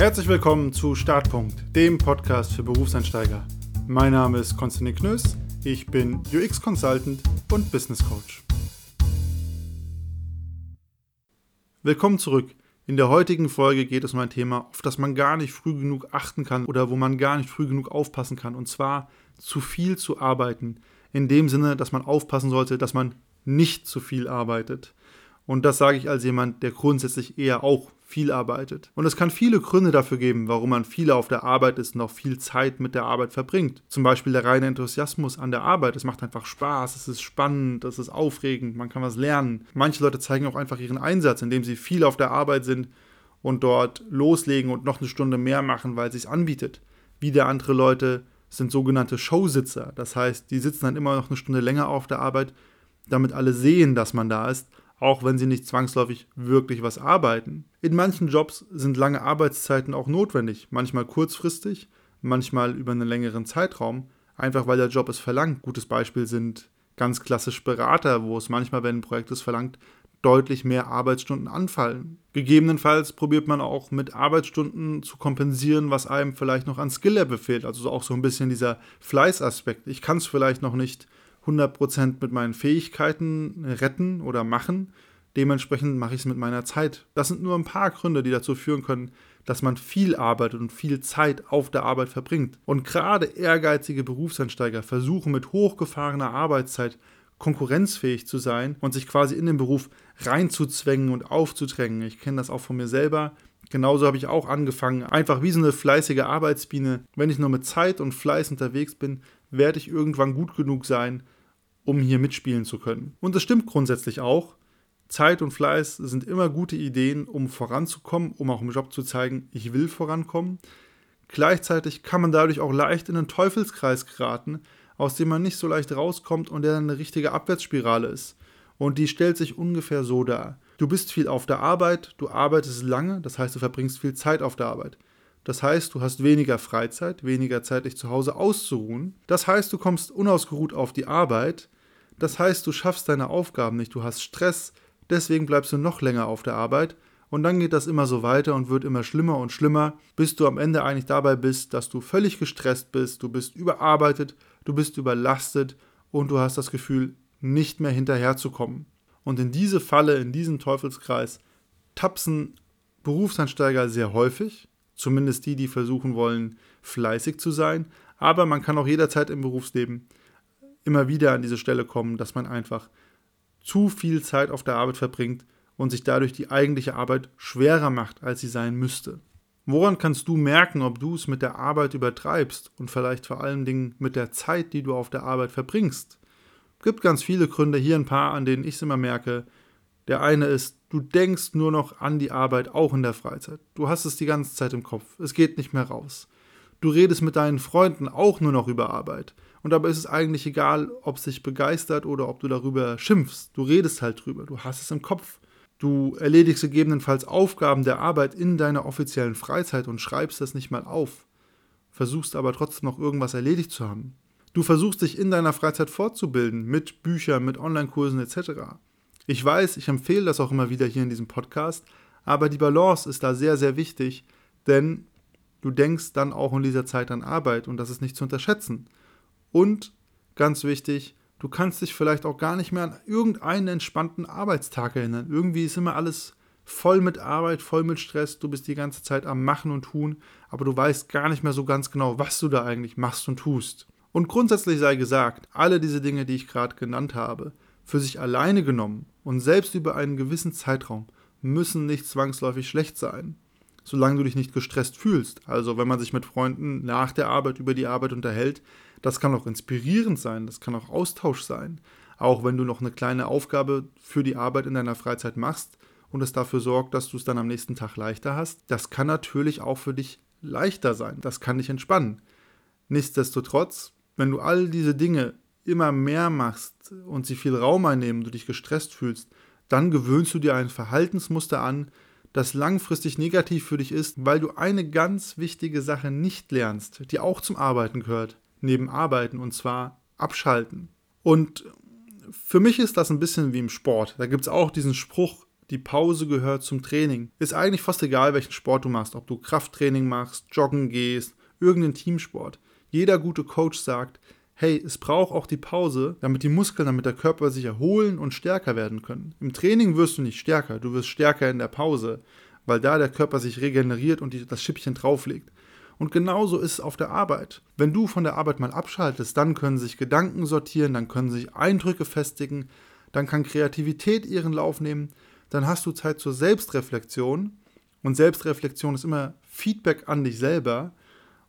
Herzlich willkommen zu Startpunkt, dem Podcast für Berufseinsteiger. Mein Name ist Konstantin Knöss, ich bin UX Consultant und Business Coach. Willkommen zurück. In der heutigen Folge geht es um ein Thema, auf das man gar nicht früh genug achten kann oder wo man gar nicht früh genug aufpassen kann, und zwar zu viel zu arbeiten. In dem Sinne, dass man aufpassen sollte, dass man nicht zu viel arbeitet. Und das sage ich als jemand, der grundsätzlich eher auch viel arbeitet. Und es kann viele Gründe dafür geben, warum man viel auf der Arbeit ist und auch viel Zeit mit der Arbeit verbringt. Zum Beispiel der reine Enthusiasmus an der Arbeit. Es macht einfach Spaß, es ist spannend, es ist aufregend, man kann was lernen. Manche Leute zeigen auch einfach ihren Einsatz, indem sie viel auf der Arbeit sind und dort loslegen und noch eine Stunde mehr machen, weil es sich anbietet. Wieder andere Leute sind sogenannte Showsitzer. Das heißt, die sitzen dann immer noch eine Stunde länger auf der Arbeit, damit alle sehen, dass man da ist auch wenn sie nicht zwangsläufig wirklich was arbeiten. In manchen Jobs sind lange Arbeitszeiten auch notwendig, manchmal kurzfristig, manchmal über einen längeren Zeitraum, einfach weil der Job es verlangt. Gutes Beispiel sind ganz klassisch Berater, wo es manchmal, wenn ein Projekt es verlangt, deutlich mehr Arbeitsstunden anfallen. Gegebenenfalls probiert man auch mit Arbeitsstunden zu kompensieren, was einem vielleicht noch an Skill-Level fehlt. Also auch so ein bisschen dieser Fleißaspekt. Ich kann es vielleicht noch nicht 100% mit meinen Fähigkeiten retten oder machen. Dementsprechend mache ich es mit meiner Zeit. Das sind nur ein paar Gründe, die dazu führen können, dass man viel arbeitet und viel Zeit auf der Arbeit verbringt. Und gerade ehrgeizige Berufseinsteiger versuchen mit hochgefahrener Arbeitszeit konkurrenzfähig zu sein und sich quasi in den Beruf reinzuzwängen und aufzudrängen. Ich kenne das auch von mir selber. Genauso habe ich auch angefangen, einfach wie so eine fleißige Arbeitsbiene. Wenn ich nur mit Zeit und Fleiß unterwegs bin, werde ich irgendwann gut genug sein, um hier mitspielen zu können. Und das stimmt grundsätzlich auch. Zeit und Fleiß sind immer gute Ideen, um voranzukommen, um auch im Job zu zeigen, ich will vorankommen. Gleichzeitig kann man dadurch auch leicht in einen Teufelskreis geraten, aus dem man nicht so leicht rauskommt und der dann eine richtige Abwärtsspirale ist. Und die stellt sich ungefähr so dar. Du bist viel auf der Arbeit, du arbeitest lange, das heißt, du verbringst viel Zeit auf der Arbeit. Das heißt, du hast weniger Freizeit, weniger Zeit, dich zu Hause auszuruhen. Das heißt, du kommst unausgeruht auf die Arbeit. Das heißt, du schaffst deine Aufgaben nicht, du hast Stress, deswegen bleibst du noch länger auf der Arbeit. Und dann geht das immer so weiter und wird immer schlimmer und schlimmer, bis du am Ende eigentlich dabei bist, dass du völlig gestresst bist, du bist überarbeitet, du bist überlastet und du hast das Gefühl, nicht mehr hinterherzukommen. Und in diese Falle, in diesen Teufelskreis tapsen Berufseinsteiger sehr häufig, zumindest die, die versuchen wollen, fleißig zu sein. Aber man kann auch jederzeit im Berufsleben immer wieder an diese Stelle kommen, dass man einfach zu viel Zeit auf der Arbeit verbringt und sich dadurch die eigentliche Arbeit schwerer macht, als sie sein müsste. Woran kannst du merken, ob du es mit der Arbeit übertreibst und vielleicht vor allen Dingen mit der Zeit, die du auf der Arbeit verbringst? Gibt ganz viele Gründe, hier ein paar, an denen ich es immer merke. Der eine ist, du denkst nur noch an die Arbeit, auch in der Freizeit. Du hast es die ganze Zeit im Kopf. Es geht nicht mehr raus. Du redest mit deinen Freunden auch nur noch über Arbeit. Und dabei ist es eigentlich egal, ob es dich begeistert oder ob du darüber schimpfst. Du redest halt drüber. Du hast es im Kopf. Du erledigst gegebenenfalls Aufgaben der Arbeit in deiner offiziellen Freizeit und schreibst das nicht mal auf. Versuchst aber trotzdem noch irgendwas erledigt zu haben. Du versuchst dich in deiner Freizeit fortzubilden mit Büchern, mit Online-Kursen etc. Ich weiß, ich empfehle das auch immer wieder hier in diesem Podcast, aber die Balance ist da sehr, sehr wichtig, denn du denkst dann auch in dieser Zeit an Arbeit und das ist nicht zu unterschätzen. Und ganz wichtig, du kannst dich vielleicht auch gar nicht mehr an irgendeinen entspannten Arbeitstag erinnern. Irgendwie ist immer alles voll mit Arbeit, voll mit Stress, du bist die ganze Zeit am Machen und Tun, aber du weißt gar nicht mehr so ganz genau, was du da eigentlich machst und tust. Und grundsätzlich sei gesagt, alle diese Dinge, die ich gerade genannt habe, für sich alleine genommen und selbst über einen gewissen Zeitraum müssen nicht zwangsläufig schlecht sein, solange du dich nicht gestresst fühlst. Also wenn man sich mit Freunden nach der Arbeit über die Arbeit unterhält, das kann auch inspirierend sein, das kann auch Austausch sein. Auch wenn du noch eine kleine Aufgabe für die Arbeit in deiner Freizeit machst und es dafür sorgt, dass du es dann am nächsten Tag leichter hast, das kann natürlich auch für dich leichter sein. Das kann dich entspannen. Nichtsdestotrotz, wenn du all diese Dinge immer mehr machst und sie viel Raum einnehmen, du dich gestresst fühlst, dann gewöhnst du dir ein Verhaltensmuster an, das langfristig negativ für dich ist, weil du eine ganz wichtige Sache nicht lernst, die auch zum Arbeiten gehört, neben Arbeiten, und zwar abschalten. Und für mich ist das ein bisschen wie im Sport. Da gibt es auch diesen Spruch, Die Pause gehört zum Training. Ist eigentlich fast egal, welchen Sport du machst, ob du Krafttraining machst, joggen gehst, irgendeinen Teamsport. Jeder gute Coach sagt, hey, es braucht auch die Pause, damit die Muskeln, damit der Körper sich erholen und stärker werden können. Im Training wirst du nicht stärker, du wirst stärker in der Pause, weil da der Körper sich regeneriert und das Schippchen drauflegt. Und genauso ist es auf der Arbeit. Wenn du von der Arbeit mal abschaltest, dann können sich Gedanken sortieren, dann können sich Eindrücke festigen, dann kann Kreativität ihren Lauf nehmen, dann hast du Zeit zur Selbstreflexion. Und Selbstreflexion ist immer Feedback an dich selber.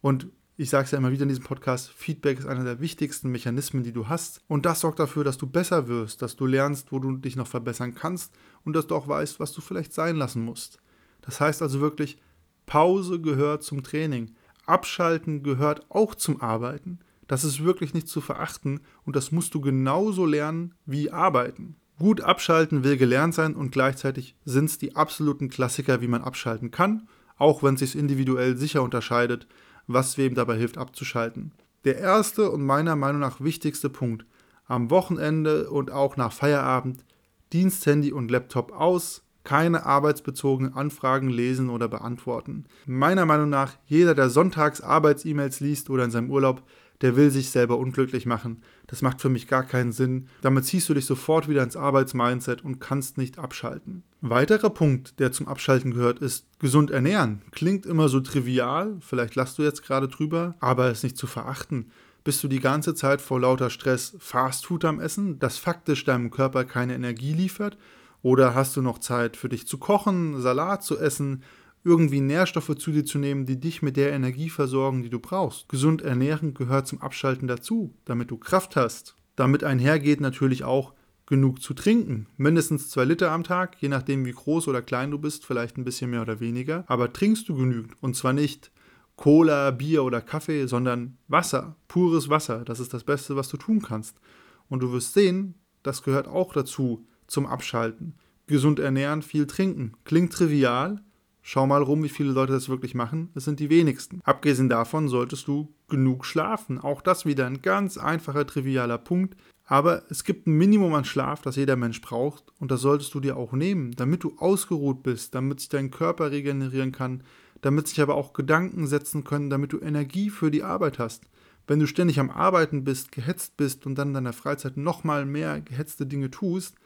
Und ich sage es ja immer wieder in diesem Podcast, Feedback ist einer der wichtigsten Mechanismen, die du hast. Und das sorgt dafür, dass du besser wirst, dass du lernst, wo du dich noch verbessern kannst und dass du auch weißt, was du vielleicht sein lassen musst. Das heißt also wirklich, Pause gehört zum Training. Abschalten gehört auch zum Arbeiten. Das ist wirklich nicht zu verachten und das musst du genauso lernen wie arbeiten. Gut abschalten will gelernt sein und gleichzeitig sind es die absoluten Klassiker, wie man abschalten kann, auch wenn es sich individuell sicher unterscheidet, was wem dabei hilft abzuschalten. Der erste und meiner Meinung nach wichtigste Punkt am Wochenende und auch nach Feierabend Diensthandy und Laptop aus, keine arbeitsbezogenen Anfragen lesen oder beantworten. Meiner Meinung nach, jeder, der sonntags Arbeits-E-Mails liest oder in seinem Urlaub, der will sich selber unglücklich machen. Das macht für mich gar keinen Sinn. Damit ziehst du dich sofort wieder ins Arbeitsmindset und kannst nicht abschalten. Weiterer Punkt, der zum Abschalten gehört, ist gesund ernähren. Klingt immer so trivial, vielleicht lachst du jetzt gerade drüber, aber ist nicht zu verachten. Bist du die ganze Zeit vor lauter Stress Fast Food am Essen, das faktisch deinem Körper keine Energie liefert oder hast du noch Zeit für dich zu kochen, Salat zu essen, irgendwie Nährstoffe zu dir zu nehmen, die dich mit der Energie versorgen, die du brauchst? Gesund ernähren gehört zum Abschalten dazu, damit du Kraft hast. Damit einhergeht natürlich auch genug zu trinken. Mindestens zwei Liter am Tag, je nachdem wie groß oder klein du bist, vielleicht ein bisschen mehr oder weniger. Aber trinkst du genügend und zwar nicht Cola, Bier oder Kaffee, sondern Wasser, pures Wasser. Das ist das Beste, was du tun kannst. Und du wirst sehen, das gehört auch dazu, zum Abschalten. Gesund ernähren, viel trinken. Klingt trivial. Schau mal rum, wie viele Leute das wirklich machen. Es sind die wenigsten. Abgesehen davon solltest du genug schlafen. Auch das wieder ein ganz einfacher, trivialer Punkt. Aber es gibt ein Minimum an Schlaf, das jeder Mensch braucht. Und das solltest du dir auch nehmen, damit du ausgeruht bist, damit sich dein Körper regenerieren kann, damit sich aber auch Gedanken setzen können, damit du Energie für die Arbeit hast. Wenn du ständig am Arbeiten bist, gehetzt bist und dann in deiner Freizeit nochmal mehr gehetzte Dinge tust,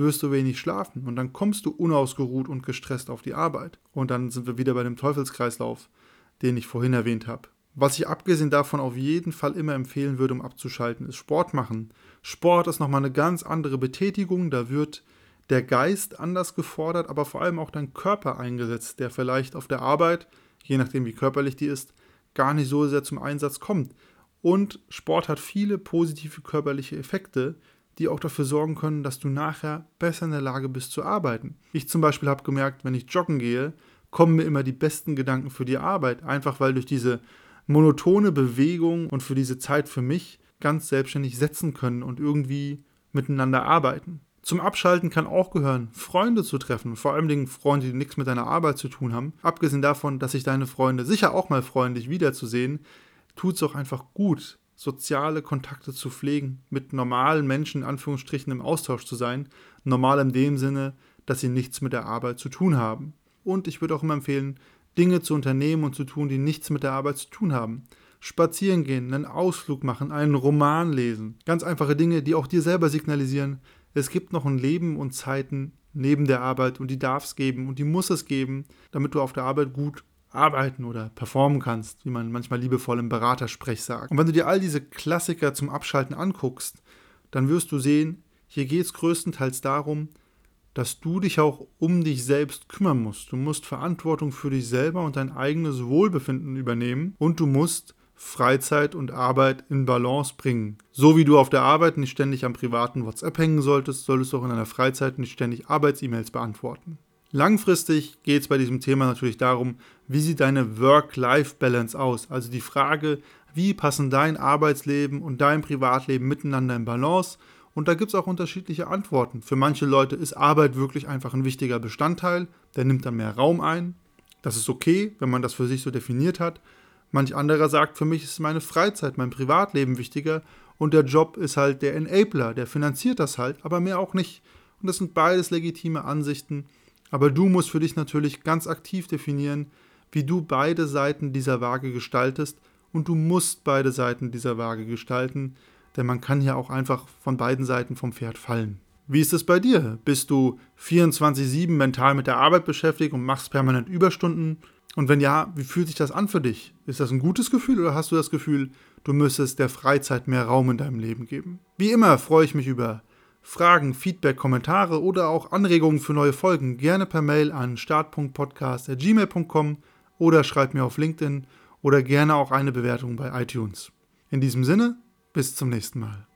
wirst du wenig schlafen und dann kommst du unausgeruht und gestresst auf die Arbeit. Und dann sind wir wieder bei dem Teufelskreislauf, den ich vorhin erwähnt habe. Was ich abgesehen davon auf jeden Fall immer empfehlen würde, um abzuschalten, ist Sport machen. Sport ist nochmal eine ganz andere Betätigung, da wird der Geist anders gefordert, aber vor allem auch dein Körper eingesetzt, der vielleicht auf der Arbeit, je nachdem wie körperlich die ist, gar nicht so sehr zum Einsatz kommt. Und Sport hat viele positive körperliche Effekte, die auch dafür sorgen können, dass du nachher besser in der Lage bist zu arbeiten. Ich zum Beispiel habe gemerkt, wenn ich joggen gehe, kommen mir immer die besten Gedanken für die Arbeit, einfach weil durch diese monotone Bewegung und für diese Zeit für mich ganz selbstständig setzen können und irgendwie miteinander arbeiten. Zum Abschalten kann auch gehören, Freunde zu treffen, vor allem Dingen Freunde, die nichts mit deiner Arbeit zu tun haben. Abgesehen davon, dass sich deine Freunde sicher auch mal freuen, dich wiederzusehen, tut es auch einfach gut, soziale Kontakte zu pflegen, mit normalen Menschen in Anführungsstrichen im Austausch zu sein. Normal in dem Sinne, dass sie nichts mit der Arbeit zu tun haben. Und ich würde auch immer empfehlen, Dinge zu unternehmen und zu tun, die nichts mit der Arbeit zu tun haben. Spazieren gehen, einen Ausflug machen, einen Roman lesen. Ganz einfache Dinge, die auch dir selber signalisieren, es gibt noch ein Leben und Zeiten neben der Arbeit und die darf es geben und die muss es geben, damit du auf der Arbeit gut arbeiten oder performen kannst, wie man manchmal liebevoll im Beratersprech sagt. Und wenn du dir all diese Klassiker zum Abschalten anguckst, dann wirst du sehen, hier geht es größtenteils darum, dass du dich auch um dich selbst kümmern musst. Du musst Verantwortung für dich selber und dein eigenes Wohlbefinden übernehmen und du musst Freizeit und Arbeit in Balance bringen. So wie du auf der Arbeit nicht ständig am privaten WhatsApp hängen solltest, solltest du auch in deiner Freizeit nicht ständig Arbeits-E-Mails beantworten. Langfristig geht es bei diesem Thema natürlich darum, wie sieht deine Work-Life-Balance aus? Also die Frage, wie passen dein Arbeitsleben und dein Privatleben miteinander in Balance? Und da gibt es auch unterschiedliche Antworten. Für manche Leute ist Arbeit wirklich einfach ein wichtiger Bestandteil, der nimmt dann mehr Raum ein. Das ist okay, wenn man das für sich so definiert hat. Manch anderer sagt, für mich ist meine Freizeit, mein Privatleben wichtiger und der Job ist halt der Enabler, der finanziert das halt, aber mehr auch nicht. Und das sind beides legitime Ansichten Aber du musst für dich natürlich ganz aktiv definieren, wie du beide Seiten dieser Waage gestaltest und du musst beide Seiten dieser Waage gestalten, denn man kann ja auch einfach von beiden Seiten vom Pferd fallen. Wie ist es bei dir? Bist du 24-7 mental mit der Arbeit beschäftigt und machst permanent Überstunden? Und wenn ja, wie fühlt sich das an für dich? Ist das ein gutes Gefühl oder hast du das Gefühl, du müsstest der Freizeit mehr Raum in deinem Leben geben? Wie immer freue ich mich über Fragen, Feedback, Kommentare oder auch Anregungen für neue Folgen gerne per Mail an start.podcast.gmail.com oder schreib mir auf LinkedIn oder gerne auch eine Bewertung bei iTunes. In diesem Sinne, bis zum nächsten Mal.